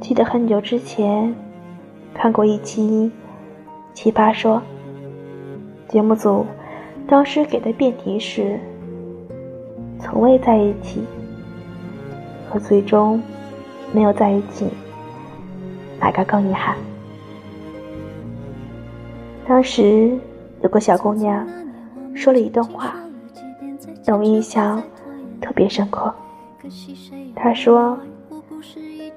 记得很久之前看过一期《奇葩说》，节目组当时给的辩题是“从未在一起”和最终没有在一起，哪个更遗憾？当时有个小姑娘说了一段话，让我印象特别深刻。她说：“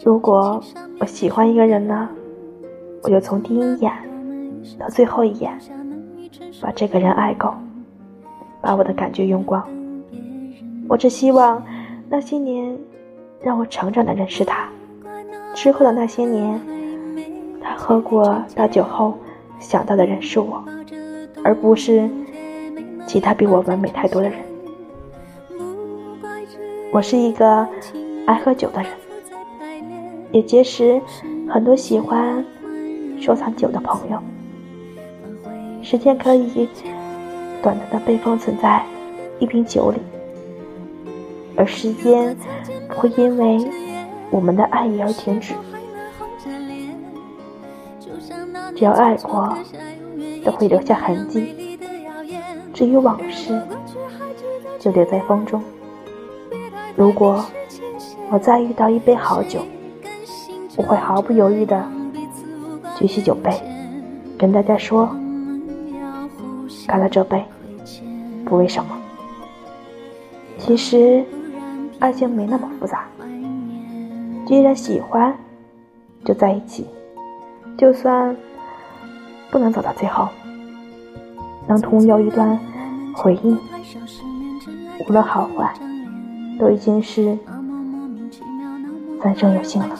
如果我喜欢一个人呢，我就从第一眼到最后一眼，把这个人爱够，把我的感觉用光。我只希望那些年让我成长的人是他，之后的那些年，他喝过大酒后。”想到的人是我，而不是其他比我完美太多的人。我是一个爱喝酒的人，也结识很多喜欢收藏酒的朋友。时间可以短暂的被封存在一瓶酒里，而时间不会因为我们的爱意而停止。只要爱过，都会留下痕迹。至于往事，就留在风中。如果我再遇到一杯好酒，我会毫不犹豫地举起酒杯，跟大家说：干了这杯，不为什么。其实，爱情没那么复杂。既然喜欢，就在一起，就算。不能走到最后，能同游一段回忆，无论好坏，都已经是三生有幸了。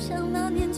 像那年。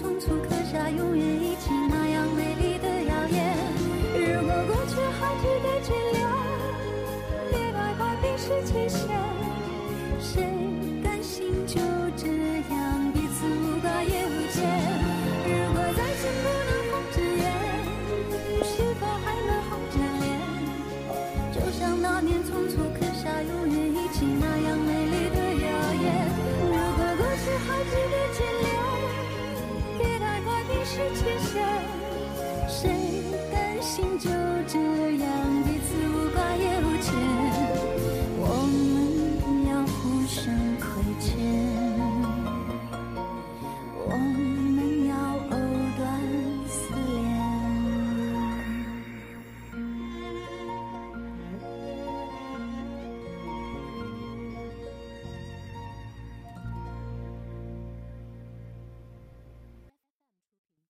谁甘心就这样？